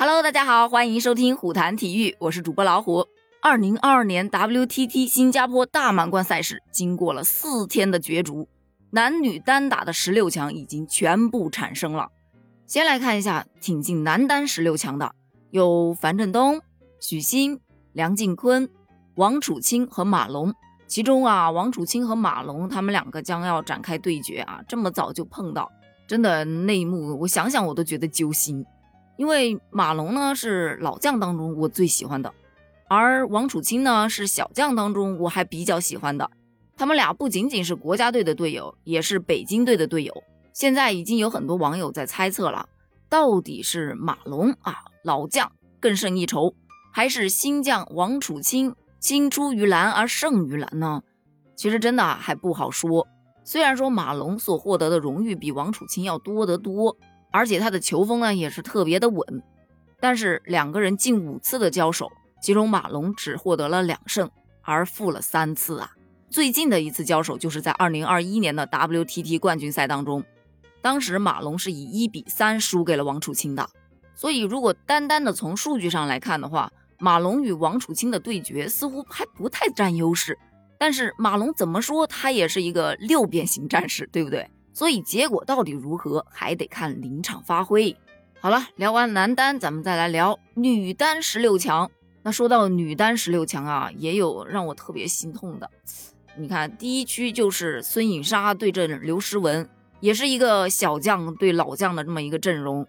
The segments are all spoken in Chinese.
Hello，大家好，欢迎收听虎谈体育，我是主播老虎。二零二二年 WTT 新加坡大满贯赛事经过了四天的角逐，男女单打的十六强已经全部产生了。先来看一下挺进男单十六强的，有樊振东、许昕、梁靖昆、王楚钦和马龙。其中啊，王楚钦和马龙他们两个将要展开对决啊，这么早就碰到，真的那一幕，我想想我都觉得揪心。因为马龙呢是老将当中我最喜欢的，而王楚钦呢是小将当中我还比较喜欢的。他们俩不仅仅是国家队的队友，也是北京队的队友。现在已经有很多网友在猜测了，到底是马龙啊老将更胜一筹，还是新将王楚钦青出于蓝而胜于蓝呢？其实真的还不好说。虽然说马龙所获得的荣誉比王楚钦要多得多。而且他的球风呢也是特别的稳，但是两个人近五次的交手，其中马龙只获得了两胜，而负了三次啊。最近的一次交手就是在二零二一年的 WTT 冠军赛当中，当时马龙是以一比三输给了王楚钦的。所以如果单单的从数据上来看的话，马龙与王楚钦的对决似乎还不太占优势。但是马龙怎么说，他也是一个六边形战士，对不对？所以结果到底如何，还得看临场发挥。好了，聊完男单，咱们再来聊女单十六强。那说到女单十六强啊，也有让我特别心痛的。你看，第一区就是孙颖莎对阵刘诗雯，也是一个小将对老将的这么一个阵容。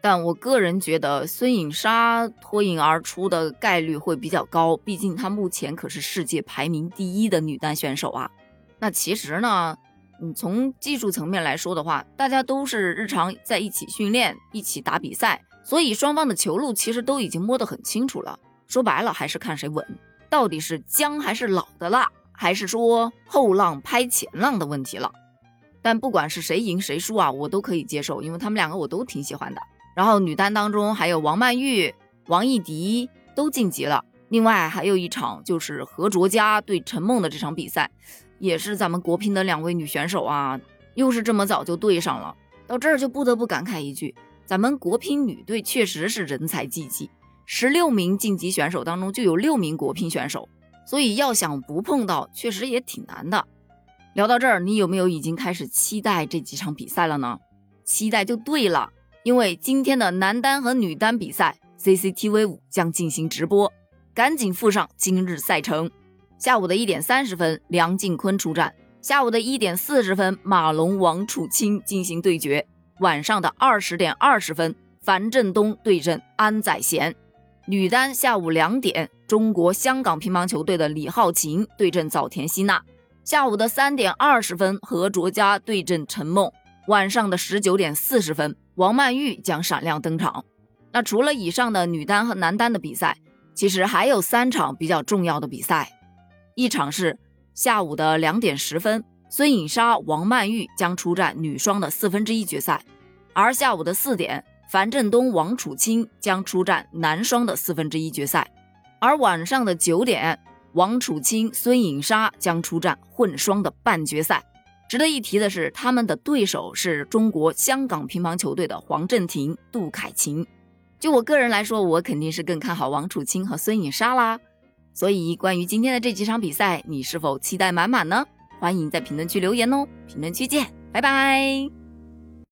但我个人觉得孙颖莎脱颖而出的概率会比较高，毕竟她目前可是世界排名第一的女单选手啊。那其实呢？你从技术层面来说的话，大家都是日常在一起训练、一起打比赛，所以双方的球路其实都已经摸得很清楚了。说白了，还是看谁稳，到底是姜还是老的辣，还是说后浪拍前浪的问题了。但不管是谁赢谁输啊，我都可以接受，因为他们两个我都挺喜欢的。然后女单当中还有王曼玉、王艺迪都晋级了，另外还有一场就是何卓佳对陈梦的这场比赛。也是咱们国乒的两位女选手啊，又是这么早就对上了。到这儿就不得不感慨一句，咱们国乒女队确实是人才济济，十六名晋级选手当中就有六名国乒选手，所以要想不碰到，确实也挺难的。聊到这儿，你有没有已经开始期待这几场比赛了呢？期待就对了，因为今天的男单和女单比赛，CCTV 五将进行直播，赶紧附上今日赛程。下午的一点三十分，梁靖昆出战；下午的一点四十分，马龙、王楚钦进行对决；晚上的二十点二十分，樊振东对阵安宰贤。女单下午两点，中国香港乒乓球队的李浩晴对阵早田希娜；下午的三点二十分，何卓佳对阵陈梦；晚上的十九点四十分，王曼玉将闪亮登场。那除了以上的女单和男单的比赛，其实还有三场比较重要的比赛。一场是下午的两点十分，孙颖莎、王曼玉将出战女双的四分之一决赛；而下午的四点，樊振东、王楚钦将出战男双的四分之一决赛；而晚上的九点，王楚钦、孙颖莎将出战混双的半决赛。值得一提的是，他们的对手是中国香港乒乓球队的黄镇廷、杜凯琴。就我个人来说，我肯定是更看好王楚钦和孙颖莎啦。所以，关于今天的这几场比赛，你是否期待满满呢？欢迎在评论区留言哦！评论区见，拜拜。